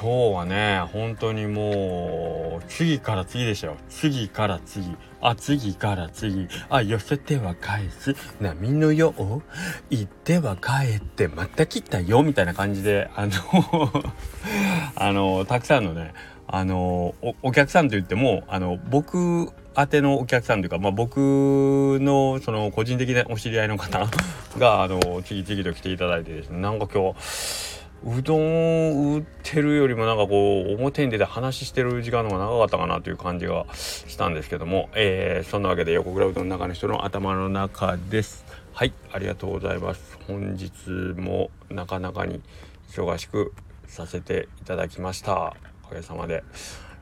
今日はね本当にもう次から次でしたよ。次から次。あ次から次。あ寄せては返す。波のよう。行っては帰ってまた来たよみたいな感じであの あのたくさんのねあのお客さんといってもあの僕宛てのお客さんというか、まあ、僕のその個人的なお知り合いの方があの次々と来ていただいてですね。なんか今日うどんを売ってるよりもなんかこう表に出て話してる時間の方が長かったかなという感じがしたんですけども、えー、そんなわけで横倉うどんの中の人の頭の中です。はいありがとうございます。本日もなかなかに忙しくさせていただきました。おかげさまで。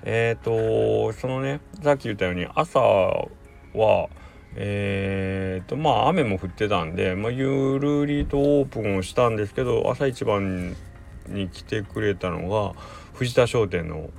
えっ、ー、とそのねさっき言ったように朝はえーとまあ雨も降ってたんで、まあ、ゆるりとオープンをしたんですけど朝一番に来てくれたのが藤田商店の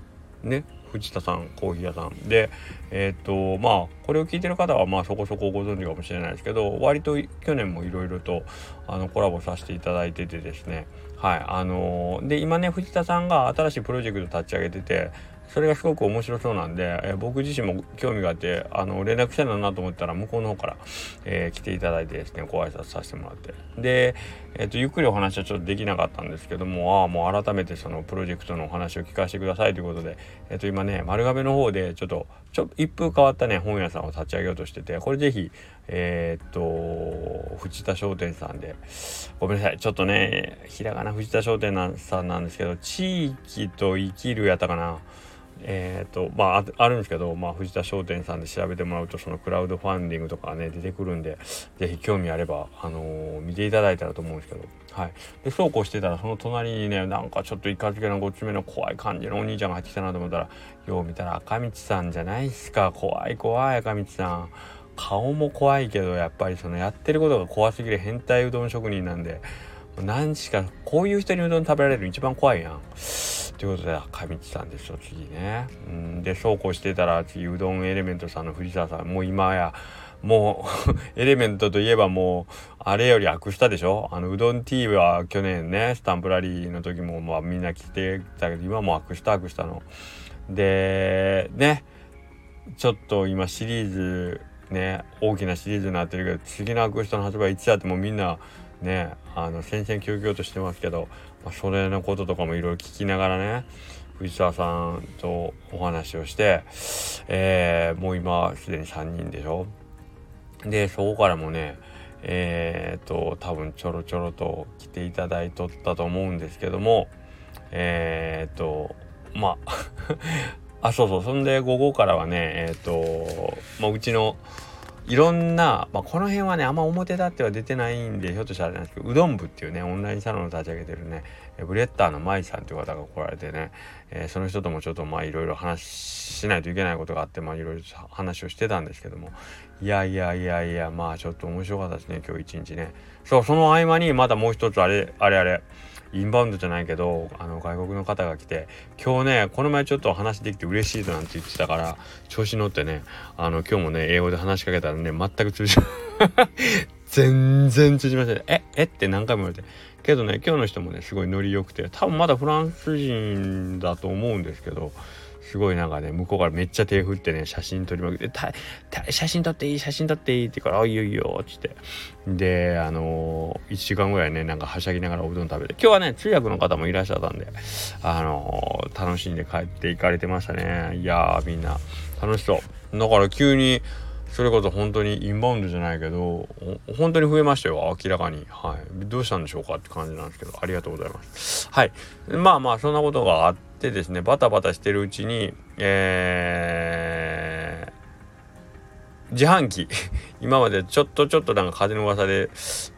ね藤田さんコーヒー屋さん。でえっ、とまあこれを聞いてる方はまあそこそこご存知かもしれないですけど割と去年もいろいろとあのコラボさせていただいててですね。はいあのー、で今ね藤田さんが新しいプロジェクト立ち上げててそれがすごく面白そうなんで、えー、僕自身も興味があってあの連絡したいなと思ったら向こうの方から、えー、来ていただいてですねご挨拶させてもらって。で、えーと、ゆっくりお話はちょっとできなかったんですけどもああもう改めてそのプロジェクトのお話を聞かせてくださいということで、えーと、今ね丸亀の方でちょっとちょ一風変わったね本屋さんを立ち上げようとしててこれぜひえー、っと藤田商店さんでごめんなさいちょっとねひらがな藤田商店さんなんですけど地域と生きるやったかな。えーとまあ、あるんですけど、まあ、藤田商店さんで調べてもらうとそのクラウドファンディングとかね出てくるんで是非興味あれば、あのー、見ていただいたらと思うんですけど、はい、でそうこうしてたらその隣にねなんかちょっといかつけのごつめの怖い感じのお兄ちゃんが入ってきたなと思ったらよう見たら赤道さんじゃないっすか。怖い怖い赤道さん。顔も怖いけどやっぱりそのやってることが怖すぎる変態うどん職人なんで何しかこういう人にうどん食べられる一番怖いやん。ということで赤道さんですよ次ね。うん、でそうこうしてたら次うどんエレメントさんの藤沢さんもう今やもう エレメントといえばもうあれより悪したでしょ？あのうどん T は去年ねスタンプラリーの時もまあみんな来てたけど今も悪した悪したの。でねちょっと今シリーズね大きなシリーズになってるけど次の悪したの発売いつやってもみんなねあの戦々恐々としてますけど、まあ、それのこととかもいろいろ聞きながらね藤沢さんとお話をして、えー、もう今すでに3人でしょ？でそこからもねえー、っと多分ちょろちょろと来ていただいとったと思うんですけどもえー、っとまあ あそうそうそんで午後からはねえー、っと、まあ、うちのいろんな、まあ、この辺はねあんま表立っては出てないんでひょっとしたらあれなんですけどうどん部っていうねオンラインサロンを立ち上げてるねブレッダーの舞さんという方が来られてね、えー、その人ともちょっとまあいろいろ話しないといけないことがあってまあいろいろ話をしてたんですけどもいやいやいやいやまあちょっと面白かったですね今日一日ね。そうその合間にまたもう一つあれあれあれ。インバウンドじゃないけどあの外国の方が来て今日ねこの前ちょっと話できて嬉しいとなんて言ってたから調子乗ってねあの今日もね英語で話しかけたらね全く通じ 全然通じません。ええって何回も言われて。けどね今日の人もねすごいノリ良くて多分まだフランス人だと思うんですけどすごいなんかね向こうからめっちゃ手振ってね写真撮りまくって「写真撮っていい写真撮っていい」って言うから「あいいよいいよ」つって。であのー、1時間ぐらいねなんかはしゃぎながらおうどん食べて今日はね通訳の方もいらっしゃったんであのー、楽しんで帰って行かれてましたね。いやーみんな楽しそう。だから急にそれこそ本当にインバウンドじゃないけど本当に増えましたよ明らかに。はい。どうしたんでしょうかって感じなんですけどありがとうございます。はい。まあまあそんなことがあってでですねバタバタしてるうちに、えー、自販機 今までちょっとちょっとなんか風の噂で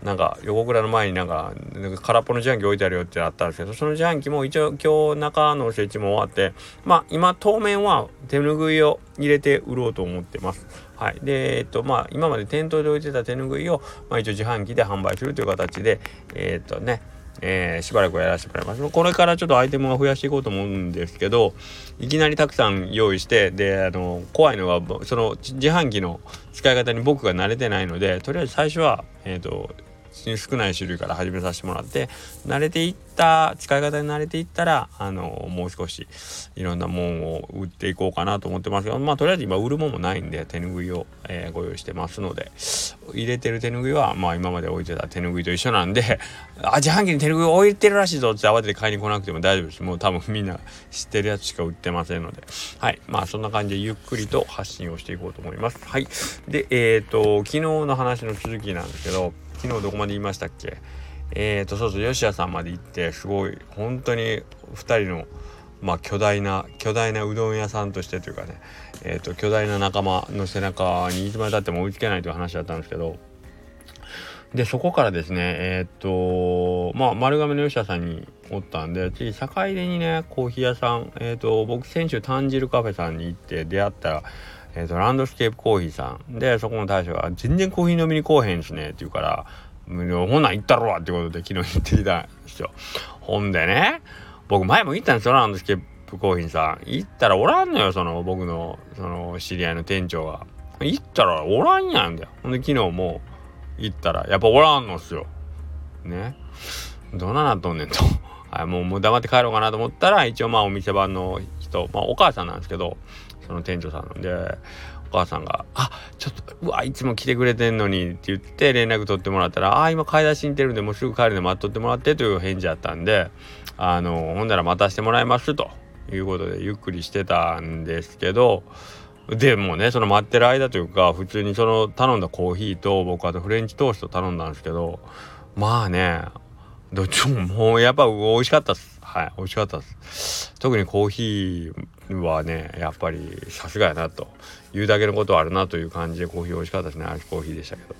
なんか横倉の前になんか空っぽの自販機置いてあるよってあったんですけどその自販機も一応今日中の設置も終わってまあ今当面は手ぬぐいを入れて売ろうと思ってます。はい、でえっとまあ今まで店頭で置いてた手ぬぐいを、まあ、一応自販機で販売するという形でえ、っとねえー、しばらくやらせてもらいます。これからちょっとアイテムを増やしていこうと思うんですけど、いきなりたくさん用意して、で、あの、怖いのは、その自販機の使い方に僕が慣れてないので、とりあえず最初は、えっ、ー、と、少ない種類から始めさせてもらって慣れていった使い方に慣れていったらあのもう少しいろんなもんを売っていこうかなと思ってますけどまあとりあえず今売るもんもないんで手ぬぐいを、えー、ご用意してますので入れてる手ぬぐいはまあ今まで置いてた手ぬぐいと一緒なんであ自販機に手ぬぐい置いてるらしいぞって慌てて買いに来なくても大丈夫です。もう多分みんな知ってるやつしか売ってませんので。はい。まあそんな感じでゆっくりと発信をしていこうと思います。はい。でえっ、ー、と昨日の話の続きなんですけど昨日どこまで言いましたっけ？えーとそうそう吉谷さんまで行ってすごい本当に2人のまあ巨大な巨大なうどん屋さんとしてというかねえーと巨大な仲間の背中にいつまでたっても追いつけないという話だったんですけどでそこからですねえっ、ー、とまあ丸亀の吉田さんにおったんで次坂出にねコーヒー屋さんえっ、ー、と僕先週炭汁カフェさんに行って出会ったらえーと、ランドスケープコーヒーさんでそこの大将が「全然コーヒー飲みに来おへんしね」って言うから「ほんなん行ったろわ」ってことで昨日行ってきたんですよ。ほんでね僕前も行ったんですよランドスケープコーヒーさん。行ったらおらんのよその僕のその知り合いの店長が。行ったらおらんやんだよ。ほんで昨日も行ったらやっぱおらんのっすよ。ね。どんななっとんねんと。はい、もうもう黙って帰ろうかなと思ったら一応まあお店番の人まあお母さんなんですけどその店長さんなんでお母さんが「あちょっとうわいつも来てくれてんのに」って言って連絡取ってもらったら「あ今買い出しに行ってるんでもうすぐ帰るんで待っとってもらって」という返事やったんであのほんなら待たせてもらいますということでゆっくりしてたんですけどでもねその待ってる間というか普通にその頼んだコーヒーと僕あとフレンチトースト頼んだんですけどまあねどっちももうやっぱ美味しかったっす。はい美味しかったっす。特にコーヒーはねやっぱりさすがやなというだけのことはあるなという感じでコーヒー美味しかったですね。アイスコーヒーでしたけど。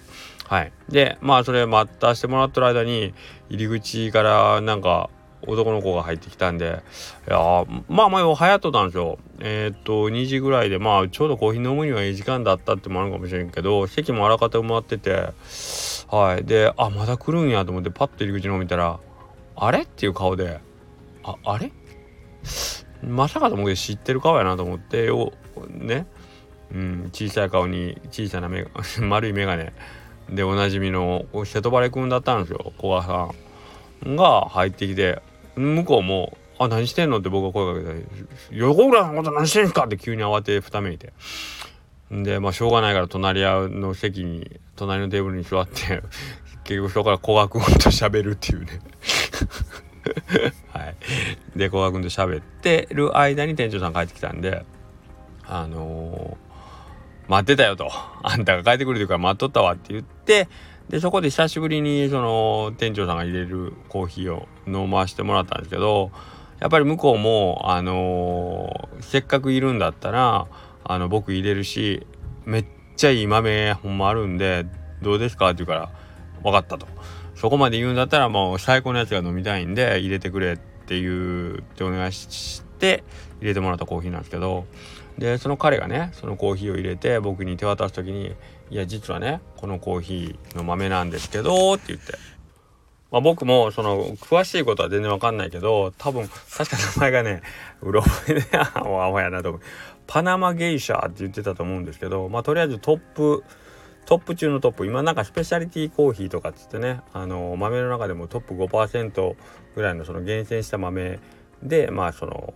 はい。でまあそれ待ったしてもらってる間に入り口からなんか男の子が入ってきたんでいやまあまあ早っとったんですよ。えー、っと2時ぐらいでまあちょうどコーヒー飲むにはいい時間だったってもあるかもしれんけど席もあらかた埋まっててはい。であまだ来るんやと思ってパッと入り口の方見たらあれ？っていう顔でああれ？まさかと思うけど知ってる顔やなと思ってよね、うん、小さい顔に小さな目 丸い眼鏡。でおなじみの瀬戸バレ君だったんですよ古賀さんが入ってきて。向こうも「あ何してんの?」って僕が声かけて「横倉さんのこと何してんすか?」って急に慌てふためいて。でまあしょうがないから隣の席に隣のテーブルに座って 結局そこから古賀君と喋るっていうね はい。で、古賀君と喋ってる間に店長さん帰ってきたんで、あのー、待ってたよと。あんたが帰ってくるというから待っとったわって言って、で、そこで久しぶりにその店長さんが入れるコーヒーを飲ましてもらったんですけど、やっぱり向こうも、あのー、せっかくいるんだったら、あの、僕入れるし、めっちゃいい豆ほんまあるんで、どうですかって言うから、分かったと。そこまで言うんだったらもう最高のやつが飲みたいんで入れてくれっていうってお願いして入れてもらったコーヒーなんですけどでその彼がねそのコーヒーを入れて僕に手渡す時に「いや実はねこのコーヒーの豆なんですけど」って言って。まあ、僕もその詳しいことは全然わかんないけど多分確か名前がねうろ覚えでアホやなと思うパナマゲイシャーって言ってたと思うんですけどまあとりあえずトップトップ中のトップ今なんかスペシャリティコーヒーとかっつってねあの豆の中でもトップ5%ぐらいのその厳選した豆でまあその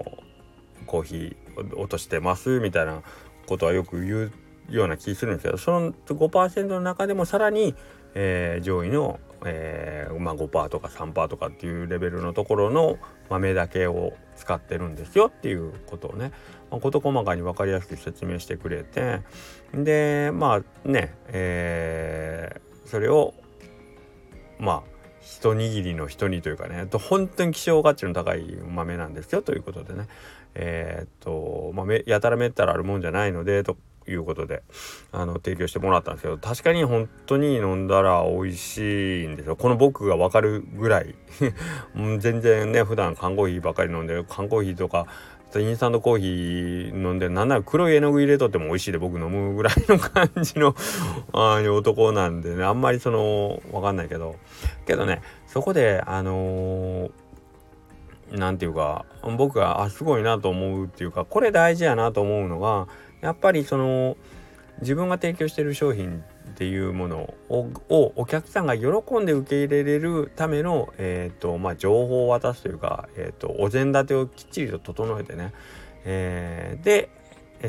コーヒー落としてますみたいなことはよく言うような気するんですけどその5%の中でもさらに、えー、上位の、えーまあ、5%とか3%とかっていうレベルのところの豆だけを使ってるんですよっていうことをね、まあ、事細かに分かりやすく説明してくれてでまあねえー、それをまあ一握りの人にというかね本当に希少価値の高い豆なんですよということでねえー、っとまあやたらめったらあるもんじゃないのでということであの提供してもらったんですけど確かに本当に飲んだら美味しいんですよ。この僕が分かるぐらい。全然ね普段缶コーヒーばっかり飲んで缶コーヒーとかインスタントコーヒー飲んでなんなら黒い絵の具入れとっても美味しいで僕飲むぐらいの感じの あ男なんでねあんまりその分かんないけど。けどねそこであの何、て言うか僕があすごいなと思うっていうかこれ大事やなと思うのがやっぱりその自分が提供してる商品っていうものをお客さんが喜んで受け入れれるための、えーとまあ、情報を渡すというか、えーと、お膳立てをきっちりと整えてね、えー、で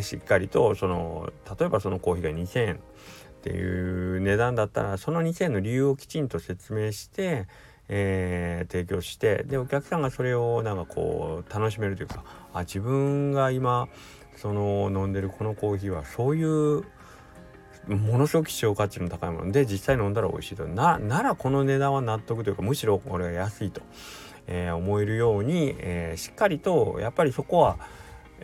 しっかりとその例えばそのコーヒーが2,000円っていう値段だったらその2,000円の理由をきちんと説明して、えー、提供してでお客さんがそれをなんかこう楽しめるというかあ自分が今その飲んでるこのコーヒーはそういうものすごく希少価値の高いもので実際飲んだら美味しいと。なならこの値段は納得というかむしろこれが安いと、えー、思えるように、えー、しっかりとやっぱりそこは、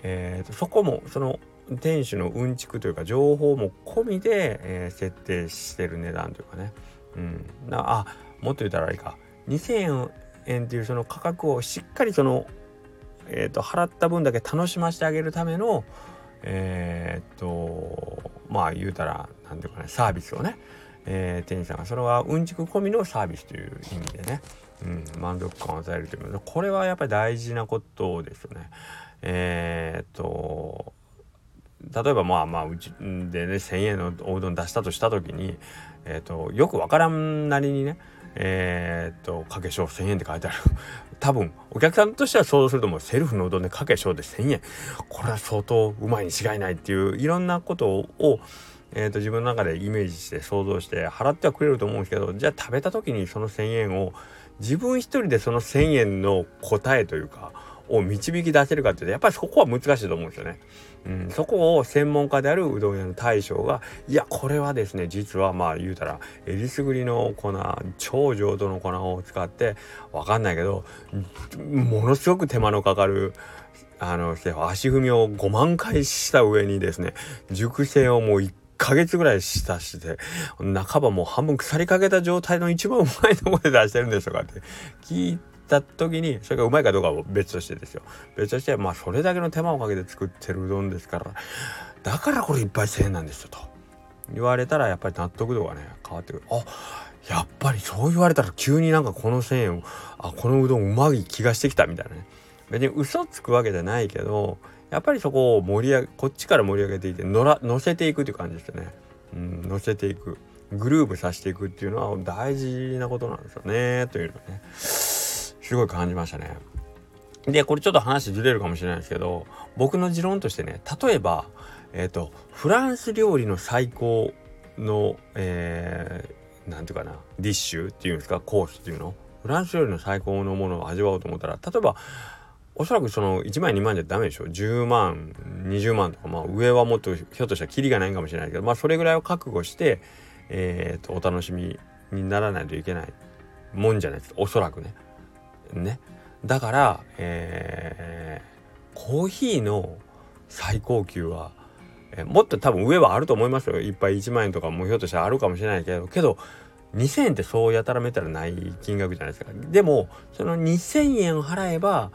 えー、そこもその店主のうんちくというか情報も込みで、えー、設定してる値段というかね、うん、なあもっと言ったらあれか。2,000円っていうその価格をしっかりその、えーと払った分だけ楽しませてあげるための、えー、っとまあ言うたら何ていうかねサービスをね、えー、店員さんがそれはうんちく込みのサービスという意味でね、うん、満足感を与えるというこれはやっぱり大事なことですよね。えー、っと例えばまあまあうちでね1,000円のおうどん出したとした時に、えー、っとよくわからんなりにねえー、っと、かけしょう1000円って書いてある。多分、お客さんとしては想像するともうセルフのうどんでかけしょうで1000円。これは相当うまいに違いないっていう、いろんなことを、えー、と自分の中でイメージして想像して払ってはくれると思うんですけどじゃあ食べた時にその1,000円を自分一人でその1,000円の答えというかを導き出せるかっていうとやっぱりそこは難しいと思うんですよね。うん、そこを専門家であるうどん屋の大将がいやこれはですね実はまあ言うたらえりすぐりの粉超浄土の粉を使ってわかんないけどものすごく手間のかかるあの足踏みを5万回した上にですね熟成をもう1ヶ月ぐらいしたして半ばもう半分腐りかけた状態の一番うまいところで出してるんですとかって聞いた時にそれがうまいかどうかは別としてですよ。別としてまあそれだけの手間をかけて作ってるうどんですからだからこれいっぱい1000円なんですよと。言われたらやっぱり納得度がね変わってくる。あやっぱりそう言われたら急になんかこの1000円あこのうどんうまい気がしてきたみたいなね。別に嘘つくわけじゃないけどやっぱりそこを盛り上げこっちから盛り上げていて乗ら乗せていくという感じですよね、うん、乗せていく。グループさせていくっていうのは大事なことなんですよねというのね。すごい感じましたね。で、これちょっと話ずれるかもしれないですけど、僕の持論としてね、例えば、えっ、ー、と、フランス料理の最高の、えー、ていうかな、ディッシュっていうんですか、コースっていうの？フランス料理の最高のものを味わおうと思ったら、例えば、おそらくその1万2万じゃダメでしょ？10万20万とかまあ上はもっとひょっとしたらキリがないかもしれないけどまあそれぐらいを覚悟してえー、とお楽しみにならないといけないもんじゃないですおそらくね。ね。だから、えー、コーヒーの最高級は、え、もっと多分上はあると思いますよ。いっぱい1万円とかもひょっとしたらあるかもしれないけどけど2,000円ってそうやたらめたらない金額じゃないですか。でもその2,000円払えば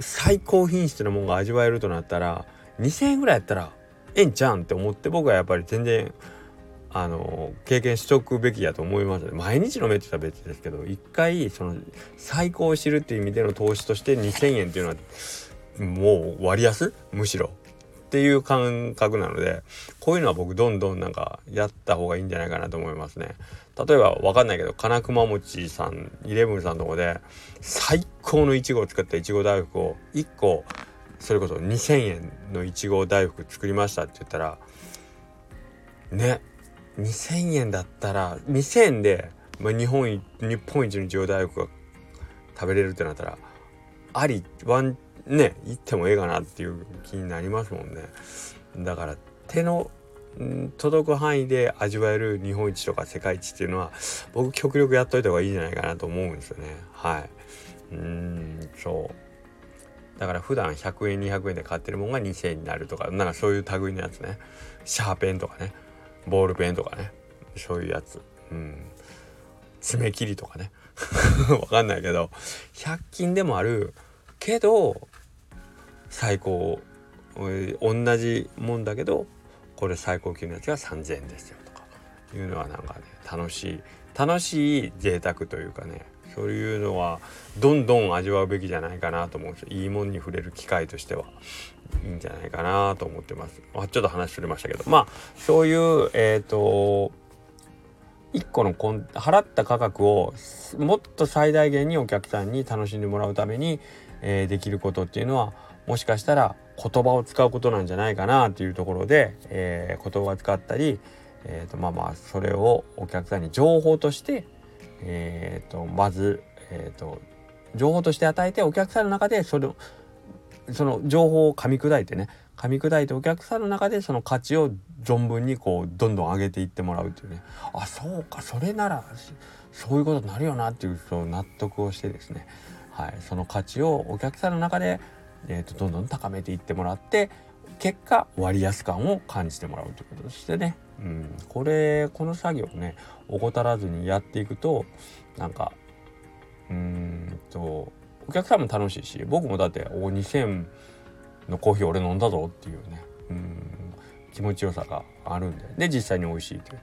最高品質のものが味わえるとなったら2,000円ぐらいやったらええんちゃうんって思って僕はやっぱり全然あの経験しとくべきやと思います。毎日飲めってたら別ですけど一回その最高を知るっていう意味での投資として2,000円っていうのはもう割安？むしろ。っていう感覚なのでこういうのは僕どんどんなんかやった方がいいんじゃないかなと思いますね。例えば分かんないけど金熊餅さんイレブンさんのとこで最高のいちごを使ったいちご大福を1個それこそ2,000円のいちご大福作りましたって言ったらね2000円だったら2000円で、まあ、日本日本一の上大福が食べれるってなったらありワンね行ってもええかなっていう気になりますもんね。だから手の届く範囲で味わえる日本一とか世界一っていうのは僕極力やっといた方がいいんじゃないかなと思うんですよね。はい。うんそう。だから普段100円200円で買ってるもんが2000円になるとかなんかそういう類のやつね。シャーペンとかね。ボールペンとかね。そういうやつ。うん。爪切りとかね。わかんないけど。100均でもある。けど最高。同じもんだけどこれ最高級のやつが3,000円ですよとか。いうのはなんかね楽しい。楽しい贅沢というかね。そういうのはどんどん味わうべきじゃないかなと思うんですよ。いいもんに触れる機会としては。いいんじゃないかなと思ってます。ちょっと話しとれましたけど。まあそういうえっ、ー、と1個のコン払った価格をもっと最大限にお客さんに楽しんでもらうために、えー、できることっていうのはもしかしたら言葉を使うことなんじゃないかなっていうところで、えー、言葉を使ったり、えーと、まあまあそれをお客さんに情報として、えーと、まず、えーと、情報として与えてお客さんの中でそれその情報を噛み砕いてね噛み砕いてお客さんの中でその価値を存分にこうどんどん上げていってもらうっていうね。あそうかそれならそういうことになるよなっていうそう納得をしてですね、はい、その価値をお客さんの中で、えーと、どんどん高めていってもらって結果割安感を感じてもらうということとしてね、うん、これこの作業ね怠らずにやっていくとなんかうんとお客さんも楽しいし僕もだってお2000のコーヒー俺飲んだぞっていうねうん気持ちよさがあるんでで実際に美味しいっていう、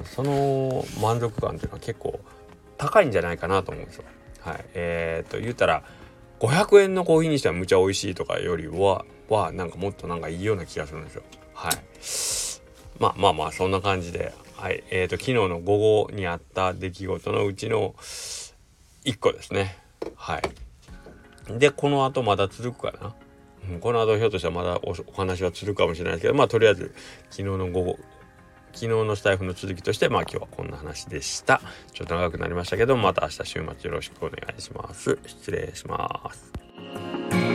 うん、その満足感っていうのは結構高いんじゃないかなと思うんですよ。はい、えー、と言ったら500円のコーヒーにしてはむちゃ美味しいとかよりははなんかもっとなんかいいような気がするんですよ。はい。まあまあまあそんな感じで、はい。えー、と昨日の午後にあった出来事のうちの1個ですね。はい。でこの後まだ続くかな。うん、この後ひょっとしたらまだお話は続くかもしれないですけどまあとりあえず昨日の午後昨日のスタイフの続きとしてまあ今日はこんな話でしたちょっと長くなりましたけどまた明日週末よろしくお願いします失礼します